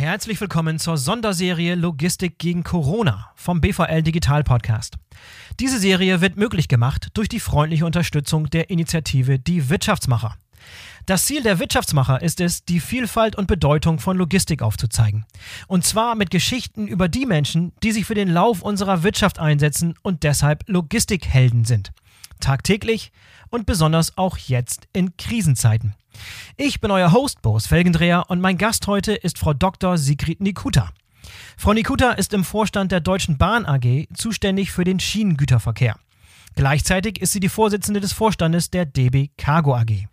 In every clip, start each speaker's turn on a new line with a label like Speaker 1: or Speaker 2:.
Speaker 1: Herzlich willkommen zur Sonderserie Logistik gegen Corona vom BVL Digital Podcast. Diese Serie wird möglich gemacht durch die freundliche Unterstützung der Initiative Die Wirtschaftsmacher. Das Ziel der Wirtschaftsmacher ist es, die Vielfalt und Bedeutung von Logistik aufzuzeigen. Und zwar mit Geschichten über die Menschen, die sich für den Lauf unserer Wirtschaft einsetzen und deshalb Logistikhelden sind. Tagtäglich und besonders auch jetzt in Krisenzeiten. Ich bin euer Host Boris Felgendreher und mein Gast heute ist Frau Dr. Sigrid Nikuta. Frau Nikuta ist im Vorstand der Deutschen Bahn AG zuständig für den Schienengüterverkehr. Gleichzeitig ist sie die Vorsitzende des Vorstandes der DB Cargo AG.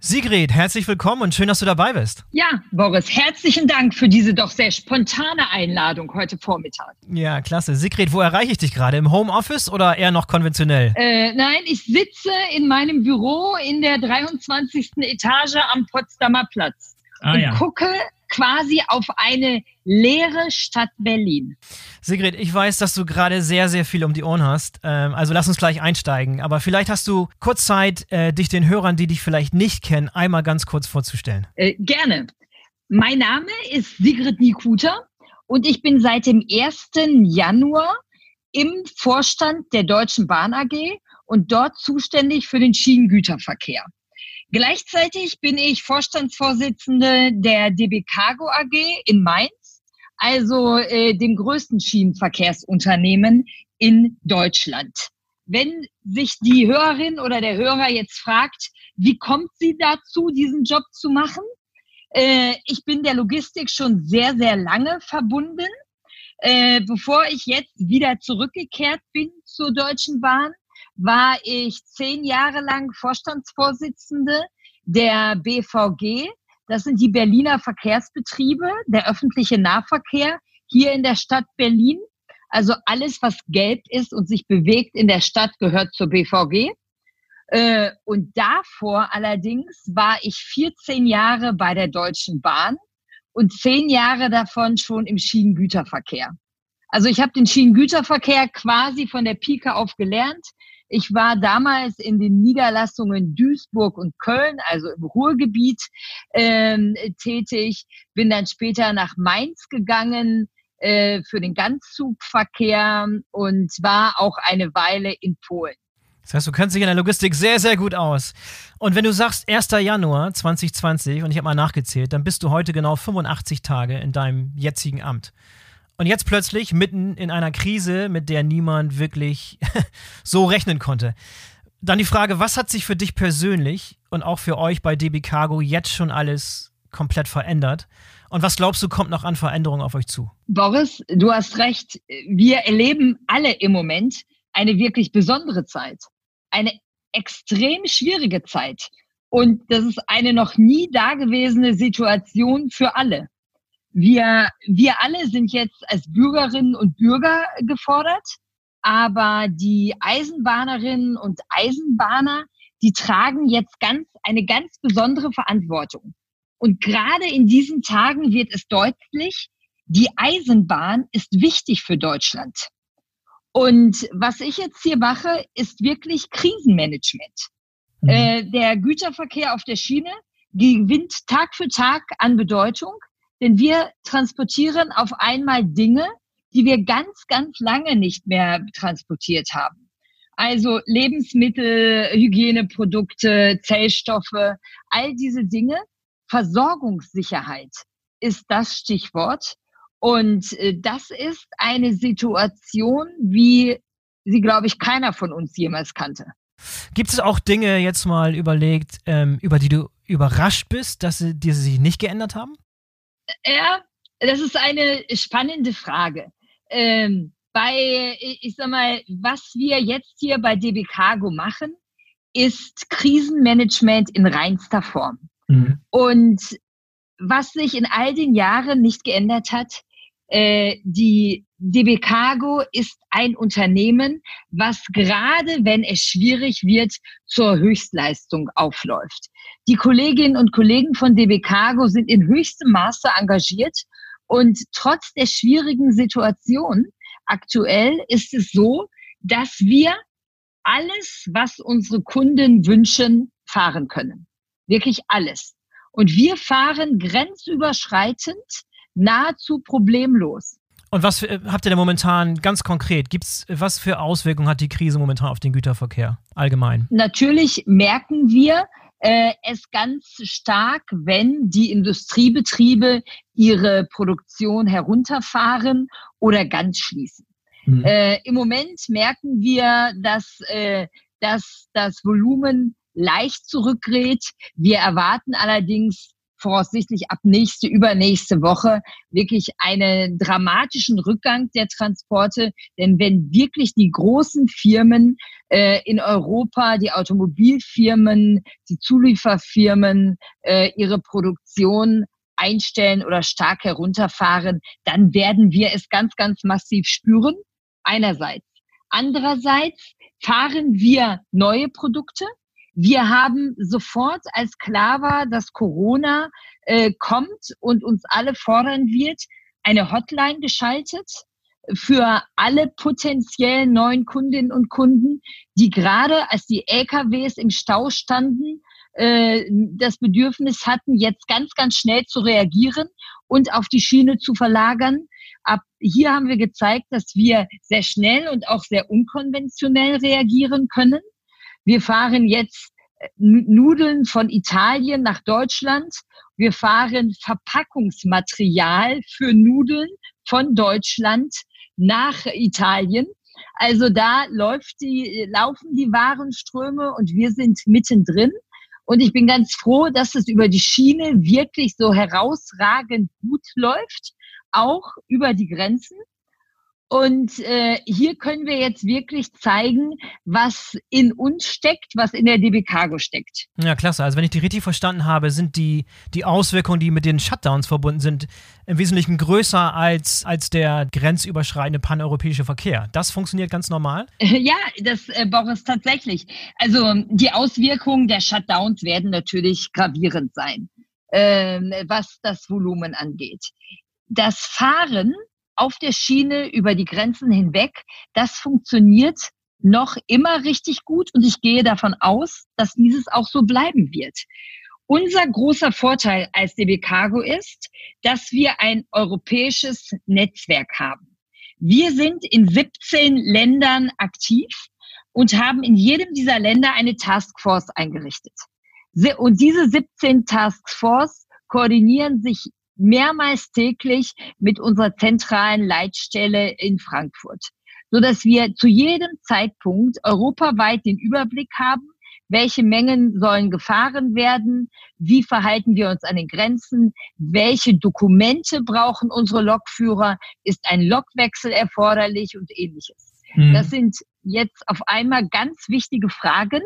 Speaker 1: Sigrid, herzlich willkommen und schön, dass du dabei bist.
Speaker 2: Ja, Boris, herzlichen Dank für diese doch sehr spontane Einladung heute Vormittag.
Speaker 1: Ja, klasse. Sigrid, wo erreiche ich dich gerade? Im Homeoffice oder eher noch konventionell?
Speaker 2: Äh, nein, ich sitze in meinem Büro in der 23. Etage am Potsdamer Platz ah, und ja. gucke quasi auf eine leere Stadt Berlin.
Speaker 1: Sigrid, ich weiß, dass du gerade sehr, sehr viel um die Ohren hast. Ähm, also lass uns gleich einsteigen. Aber vielleicht hast du kurz Zeit, äh, dich den Hörern, die dich vielleicht nicht kennen, einmal ganz kurz vorzustellen.
Speaker 2: Äh, gerne. Mein Name ist Sigrid Nikuta und ich bin seit dem 1. Januar im Vorstand der Deutschen Bahn AG und dort zuständig für den Schienengüterverkehr. Gleichzeitig bin ich Vorstandsvorsitzende der DB Cargo AG in Mainz, also äh, dem größten Schienenverkehrsunternehmen in Deutschland. Wenn sich die Hörerin oder der Hörer jetzt fragt, wie kommt sie dazu, diesen Job zu machen? Äh, ich bin der Logistik schon sehr, sehr lange verbunden. Äh, bevor ich jetzt wieder zurückgekehrt bin zur Deutschen Bahn, war ich zehn Jahre lang Vorstandsvorsitzende der BVG. Das sind die Berliner Verkehrsbetriebe, der öffentliche Nahverkehr hier in der Stadt Berlin. Also alles, was gelb ist und sich bewegt in der Stadt, gehört zur BVG. Äh, und davor allerdings war ich 14 Jahre bei der Deutschen Bahn und zehn Jahre davon schon im Schienengüterverkehr. Also ich habe den Schienengüterverkehr quasi von der Pike auf gelernt. Ich war damals in den Niederlassungen Duisburg und Köln, also im Ruhrgebiet, ähm, tätig, bin dann später nach Mainz gegangen äh, für den Ganzzugverkehr und war auch eine Weile in Polen.
Speaker 1: Das heißt, du kennst dich in der Logistik sehr, sehr gut aus. Und wenn du sagst 1. Januar 2020, und ich habe mal nachgezählt, dann bist du heute genau 85 Tage in deinem jetzigen Amt. Und jetzt plötzlich mitten in einer Krise, mit der niemand wirklich so rechnen konnte. Dann die Frage, was hat sich für dich persönlich und auch für euch bei DB Cargo jetzt schon alles komplett verändert? Und was glaubst du, kommt noch an Veränderungen auf euch zu?
Speaker 2: Boris, du hast recht. Wir erleben alle im Moment eine wirklich besondere Zeit. Eine extrem schwierige Zeit. Und das ist eine noch nie dagewesene Situation für alle. Wir, wir alle sind jetzt als Bürgerinnen und Bürger gefordert, aber die Eisenbahnerinnen und Eisenbahner, die tragen jetzt ganz, eine ganz besondere Verantwortung. Und gerade in diesen Tagen wird es deutlich, die Eisenbahn ist wichtig für Deutschland. Und was ich jetzt hier mache, ist wirklich Krisenmanagement. Mhm. Äh, der Güterverkehr auf der Schiene gewinnt Tag für Tag an Bedeutung. Denn wir transportieren auf einmal Dinge, die wir ganz, ganz lange nicht mehr transportiert haben. Also Lebensmittel, Hygieneprodukte, Zellstoffe, all diese Dinge. Versorgungssicherheit ist das Stichwort. Und äh, das ist eine Situation, wie sie, glaube ich, keiner von uns jemals kannte.
Speaker 1: Gibt es auch Dinge jetzt mal überlegt, ähm, über die du überrascht bist, dass sie, die sich nicht geändert haben?
Speaker 2: Ja, das ist eine spannende Frage. Ähm, bei, ich sag mal, was wir jetzt hier bei DB Cargo machen, ist Krisenmanagement in reinster Form. Mhm. Und was sich in all den Jahren nicht geändert hat, äh, die DB Cargo ist ein Unternehmen, was gerade, wenn es schwierig wird, zur Höchstleistung aufläuft. Die Kolleginnen und Kollegen von DB Cargo sind in höchstem Maße engagiert und trotz der schwierigen Situation aktuell ist es so, dass wir alles, was unsere Kunden wünschen, fahren können. Wirklich alles. Und wir fahren grenzüberschreitend nahezu problemlos.
Speaker 1: Und was für, habt ihr da momentan ganz konkret? Gibt's, was für Auswirkungen hat die Krise momentan auf den Güterverkehr allgemein?
Speaker 2: Natürlich merken wir äh, es ganz stark, wenn die Industriebetriebe ihre Produktion herunterfahren oder ganz schließen. Mhm. Äh, Im Moment merken wir, dass, äh, dass das Volumen leicht zurückgeht. Wir erwarten allerdings voraussichtlich ab nächste, übernächste Woche wirklich einen dramatischen Rückgang der Transporte. Denn wenn wirklich die großen Firmen äh, in Europa, die Automobilfirmen, die Zulieferfirmen äh, ihre Produktion einstellen oder stark herunterfahren, dann werden wir es ganz, ganz massiv spüren. Einerseits. Andererseits fahren wir neue Produkte. Wir haben sofort, als klar war, dass Corona äh, kommt und uns alle fordern wird, eine Hotline geschaltet für alle potenziellen neuen Kundinnen und Kunden, die gerade als die LKWs im Stau standen, äh, das Bedürfnis hatten, jetzt ganz, ganz schnell zu reagieren und auf die Schiene zu verlagern. Ab hier haben wir gezeigt, dass wir sehr schnell und auch sehr unkonventionell reagieren können. Wir fahren jetzt äh, Nudeln von Italien nach Deutschland. Wir fahren Verpackungsmaterial für Nudeln von Deutschland nach Italien. Also da läuft die, laufen die Warenströme und wir sind mittendrin. Und ich bin ganz froh, dass es über die Schiene wirklich so herausragend gut läuft, auch über die Grenzen. Und äh, hier können wir jetzt wirklich zeigen, was in uns steckt, was in der DB Cargo steckt.
Speaker 1: Ja, klasse. Also wenn ich die richtig verstanden habe, sind die, die Auswirkungen, die mit den Shutdowns verbunden sind, im Wesentlichen größer als, als der grenzüberschreitende paneuropäische Verkehr. Das funktioniert ganz normal?
Speaker 2: Ja, das, äh, Boris, tatsächlich. Also die Auswirkungen der Shutdowns werden natürlich gravierend sein, äh, was das Volumen angeht. Das Fahren auf der Schiene über die Grenzen hinweg. Das funktioniert noch immer richtig gut und ich gehe davon aus, dass dieses auch so bleiben wird. Unser großer Vorteil als DB Cargo ist, dass wir ein europäisches Netzwerk haben. Wir sind in 17 Ländern aktiv und haben in jedem dieser Länder eine Taskforce eingerichtet. Und diese 17 Taskforce koordinieren sich mehrmals täglich mit unserer zentralen Leitstelle in Frankfurt, so dass wir zu jedem Zeitpunkt europaweit den Überblick haben, welche Mengen sollen gefahren werden, wie verhalten wir uns an den Grenzen, welche Dokumente brauchen unsere Lokführer, ist ein Lokwechsel erforderlich und ähnliches. Mhm. Das sind jetzt auf einmal ganz wichtige Fragen,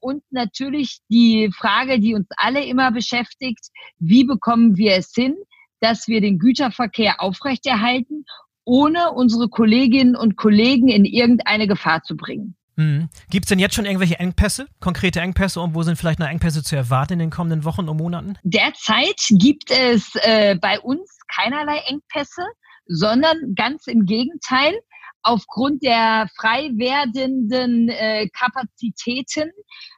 Speaker 2: und natürlich die Frage, die uns alle immer beschäftigt, wie bekommen wir es hin, dass wir den Güterverkehr aufrechterhalten, ohne unsere Kolleginnen und Kollegen in irgendeine Gefahr zu bringen.
Speaker 1: Mhm. Gibt es denn jetzt schon irgendwelche Engpässe, konkrete Engpässe und wo sind vielleicht noch Engpässe zu erwarten in den kommenden Wochen und Monaten?
Speaker 2: Derzeit gibt es äh, bei uns keinerlei Engpässe, sondern ganz im Gegenteil aufgrund der frei werdenden äh, Kapazitäten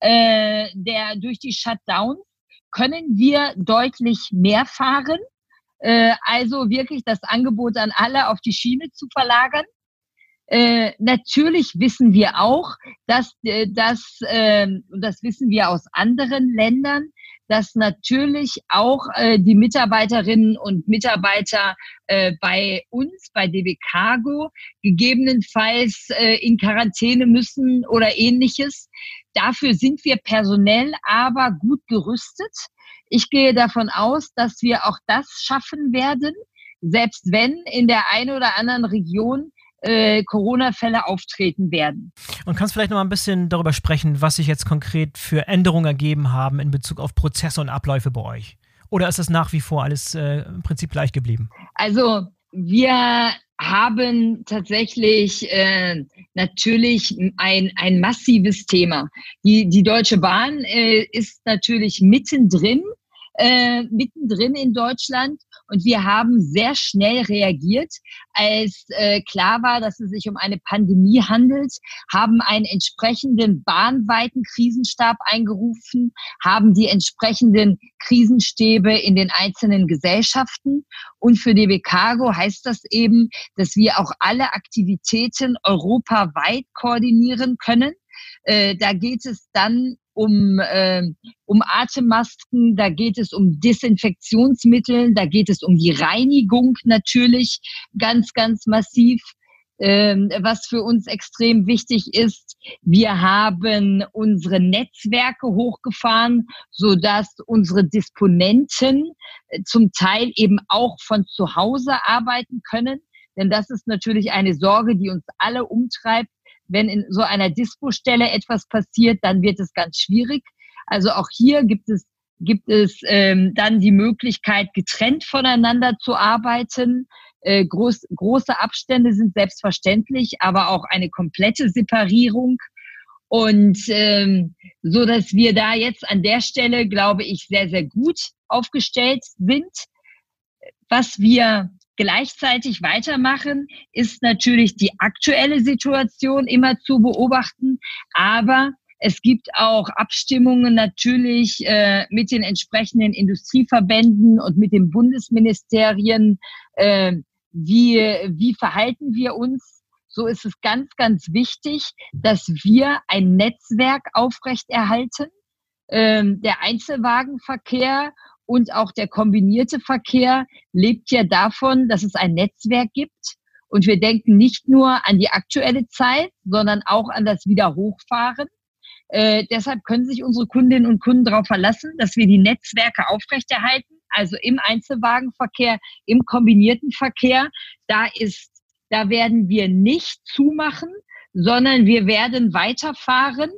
Speaker 2: äh, der durch die Shutdowns können wir deutlich mehr fahren. Äh, also wirklich das Angebot an alle auf die Schiene zu verlagern. Äh, natürlich wissen wir auch, dass, äh, dass äh, das wissen wir aus anderen Ländern, dass natürlich auch äh, die Mitarbeiterinnen und Mitarbeiter äh, bei uns, bei DB Cargo, gegebenenfalls äh, in Quarantäne müssen oder ähnliches. Dafür sind wir personell aber gut gerüstet. Ich gehe davon aus, dass wir auch das schaffen werden, selbst wenn in der einen oder anderen Region äh, Corona-Fälle auftreten werden.
Speaker 1: Und kannst vielleicht noch mal ein bisschen darüber sprechen, was sich jetzt konkret für Änderungen ergeben haben in Bezug auf Prozesse und Abläufe bei euch? Oder ist das nach wie vor alles äh, im Prinzip gleich geblieben?
Speaker 2: Also wir haben tatsächlich äh, natürlich ein, ein massives Thema. Die, die Deutsche Bahn äh, ist natürlich mittendrin, äh, mittendrin in Deutschland Und wir haben sehr schnell reagiert, als äh, klar war, dass es sich um eine Pandemie handelt, haben einen entsprechenden bahnweiten Krisenstab eingerufen, haben die entsprechenden Krisenstäbe in den einzelnen Gesellschaften. Und für DB Cargo heißt das eben, dass wir auch alle Aktivitäten europaweit koordinieren können. Äh, da geht es dann um, äh, um Atemmasken, da geht es um Desinfektionsmittel, da geht es um die Reinigung natürlich ganz, ganz massiv. Ähm, was für uns extrem wichtig ist, wir haben unsere Netzwerke hochgefahren, so dass unsere Disponenten äh, zum Teil eben auch von zu Hause arbeiten können. Denn das ist natürlich eine Sorge, die uns alle umtreibt wenn in so einer Dispo-Stelle etwas passiert, dann wird es ganz schwierig. Also auch hier gibt es gibt es ähm, dann die Möglichkeit, getrennt voneinander zu arbeiten. Äh, groß, große Abstände sind selbstverständlich, aber auch eine komplette Separierung. Und ähm, so dass wir da jetzt an der Stelle, glaube ich, sehr, sehr gut aufgestellt sind. Was wir gleichzeitig weitermachen, ist natürlich die aktuelle Situation immer zu beobachten, aber es gibt auch Abstimmungen natürlich äh, mit den entsprechenden Industrieverbänden und mit den Bundesministerien. Äh, wie, wie verhalten wir uns? So ist es ganz, ganz wichtig, dass wir ein Netzwerk aufrechterhalten. Ähm, der Einzelwagenverkehr und auch der kombinierte Verkehr lebt ja davon, dass es ein Netzwerk gibt. Und wir denken nicht nur an die aktuelle Zeit, sondern auch an das Wiederhochfahren. Äh, deshalb können sich unsere Kundinnen und Kunden darauf verlassen, dass wir die Netzwerke aufrechterhalten, also im Einzelwagenverkehr, im kombinierten Verkehr. Da ist, da werden wir nicht zumachen, sondern wir werden weiterfahren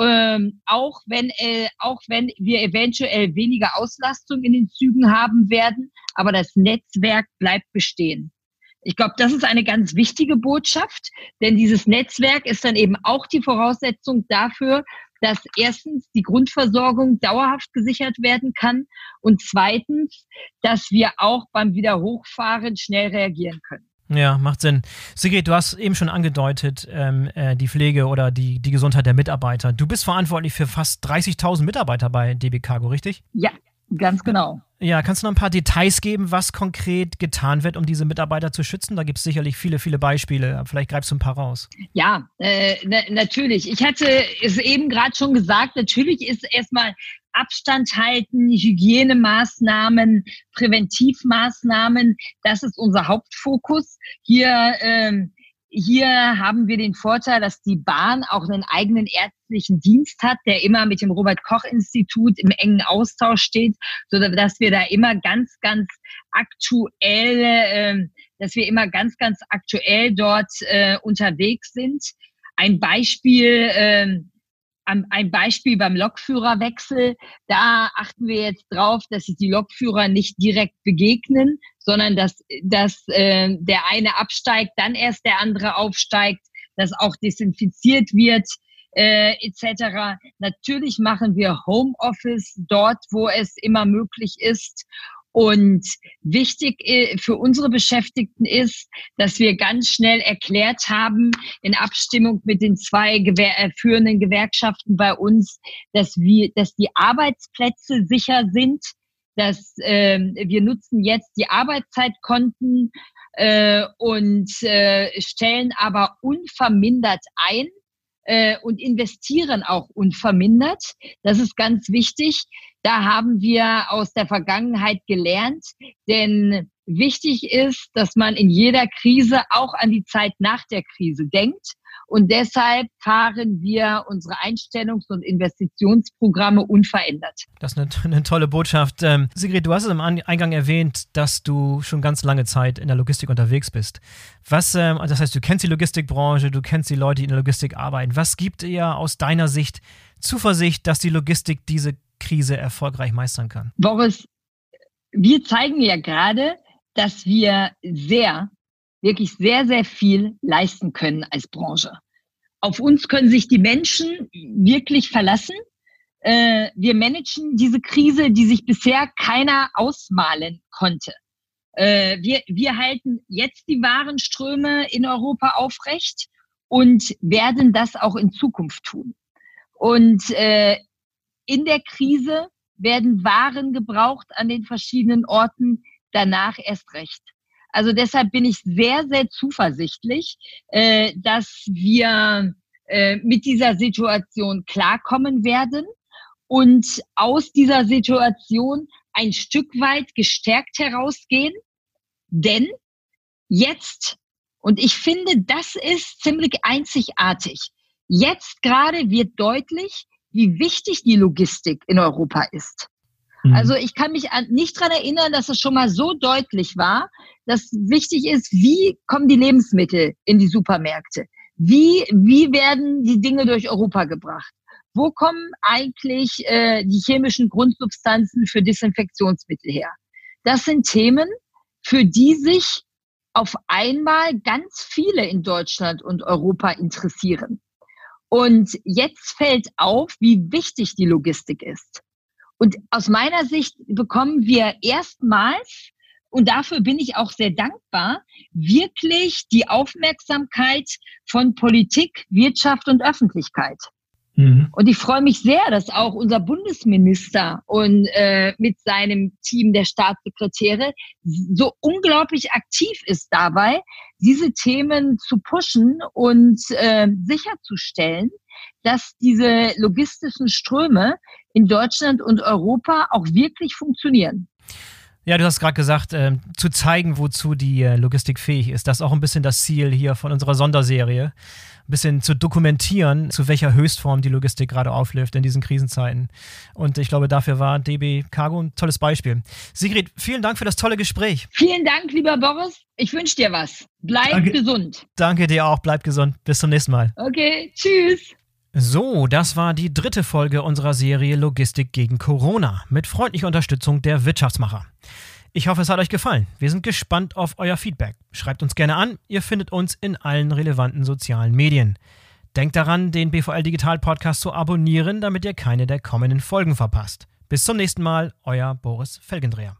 Speaker 2: ähm, auch wenn äh, auch wenn wir eventuell weniger Auslastung in den Zügen haben werden, aber das Netzwerk bleibt bestehen. Ich glaube, das ist eine ganz wichtige Botschaft, denn dieses Netzwerk ist dann eben auch die Voraussetzung dafür, dass erstens die Grundversorgung dauerhaft gesichert werden kann und zweitens, dass wir auch beim Wiederhochfahren schnell reagieren können.
Speaker 1: Ja, macht Sinn. Sigrid, du hast eben schon angedeutet, ähm, äh, die Pflege oder die, die Gesundheit der Mitarbeiter. Du bist verantwortlich für fast 30.000 Mitarbeiter bei DB Cargo, richtig?
Speaker 2: Ja, ganz genau.
Speaker 1: Ja, kannst du noch ein paar Details geben, was konkret getan wird, um diese Mitarbeiter zu schützen? Da gibt es sicherlich viele, viele Beispiele. Vielleicht greifst du ein paar raus.
Speaker 2: Ja, äh, na, natürlich. Ich hatte es eben gerade schon gesagt, natürlich ist erstmal Abstand halten, Hygienemaßnahmen, Präventivmaßnahmen, das ist unser Hauptfokus. Hier, ähm, hier haben wir den Vorteil, dass die Bahn auch einen eigenen ärztlichen Dienst hat, der immer mit dem Robert Koch Institut im engen Austausch steht, so dass wir da immer ganz, ganz aktuell, äh, dass wir immer ganz, ganz aktuell dort äh, unterwegs sind. Ein Beispiel, äh, ein Beispiel beim Lokführerwechsel. Da achten wir jetzt drauf, dass sich die Lokführer nicht direkt begegnen, sondern dass, dass äh, der eine absteigt, dann erst der andere aufsteigt, dass auch desinfiziert wird. Äh, etc. Natürlich machen wir Homeoffice dort, wo es immer möglich ist. Und wichtig äh, für unsere Beschäftigten ist, dass wir ganz schnell erklärt haben, in Abstimmung mit den zwei Gewer äh, führenden Gewerkschaften bei uns, dass wir, dass die Arbeitsplätze sicher sind, dass äh, wir nutzen jetzt die Arbeitszeitkonten äh, und äh, stellen aber unvermindert ein äh, und investieren auch unvermindert. Das ist ganz wichtig. Da haben wir aus der Vergangenheit gelernt, denn wichtig ist, dass man in jeder Krise auch an die Zeit nach der Krise denkt. Und deshalb fahren wir unsere Einstellungs- und Investitionsprogramme unverändert.
Speaker 1: Das ist eine, eine tolle Botschaft. Ähm, Sigrid, du hast es im Eingang erwähnt, dass du schon ganz lange Zeit in der Logistik unterwegs bist. Was, ähm, das heißt, du kennst die Logistikbranche, du kennst die Leute, die in der Logistik arbeiten. Was gibt ihr aus deiner Sicht Zuversicht, dass die Logistik diese Krise erfolgreich meistern kann?
Speaker 2: Boris, wir zeigen ja gerade, dass wir sehr, wirklich sehr, sehr viel leisten können als Branche. Auf uns können sich die Menschen wirklich verlassen. Äh, wir managen diese Krise, die sich bisher keiner ausmalen konnte. Äh, wir, wir halten jetzt die Warenströme in Europa aufrecht und werden das auch in Zukunft tun. Und äh, in der Krise werden Waren gebraucht an den verschiedenen Orten, danach erst recht. Also deshalb bin ich sehr, sehr zuversichtlich, äh, dass wir äh, mit dieser Situation klarkommen werden und aus dieser Situation ein Stück weit gestärkt herausgehen. Denn jetzt, und ich finde, das ist ziemlich einzigartig, jetzt gerade wird deutlich, wie wichtig die Logistik in Europa ist. Mhm. Also ich kann mich an, nicht dran erinnern, dass es schon mal so deutlich war, dass wichtig ist, wie kommen die Lebensmittel in die Supermärkte? Wie, wie werden die Dinge durch Europa gebracht? Wo kommen eigentlich äh, die chemischen Grundsubstanzen für Desinfektionsmittel her? Das sind Themen, für die sich auf einmal ganz viele in Deutschland und Europa interessieren. Und jetzt fällt auf, wie wichtig die Logistik ist. Und aus meiner Sicht bekommen wir erstmals, und dafür bin ich auch sehr dankbar, wirklich die Aufmerksamkeit von Politik, Wirtschaft und Öffentlichkeit. Mhm. Und ich freue mich sehr, dass auch unser Bundesminister und äh, mit seinem Team der Staatssekretäre so unglaublich aktiv ist dabei, diese Themen zu pushen und äh, sicherzustellen, dass diese logistischen Ströme in Deutschland und Europa auch wirklich funktionieren.
Speaker 1: Ja, du hast gerade gesagt, äh, zu zeigen, wozu die äh, Logistik fähig ist. Das ist auch ein bisschen das Ziel hier von unserer Sonderserie. Ein bisschen zu dokumentieren, zu welcher Höchstform die Logistik gerade aufläuft in diesen Krisenzeiten. Und ich glaube, dafür war DB Cargo ein tolles Beispiel. Sigrid, vielen Dank für das tolle Gespräch.
Speaker 2: Vielen Dank, lieber Boris. Ich wünsche dir was. Bleib Danke. gesund.
Speaker 1: Danke dir auch. Bleib gesund. Bis zum nächsten Mal.
Speaker 2: Okay, tschüss.
Speaker 1: So, das war die dritte Folge unserer Serie Logistik gegen Corona mit freundlicher Unterstützung der Wirtschaftsmacher. Ich hoffe, es hat euch gefallen. Wir sind gespannt auf euer Feedback. Schreibt uns gerne an. Ihr findet uns in allen relevanten sozialen Medien. Denkt daran, den BVL Digital Podcast zu abonnieren, damit ihr keine der kommenden Folgen verpasst. Bis zum nächsten Mal, euer Boris Felgendreher.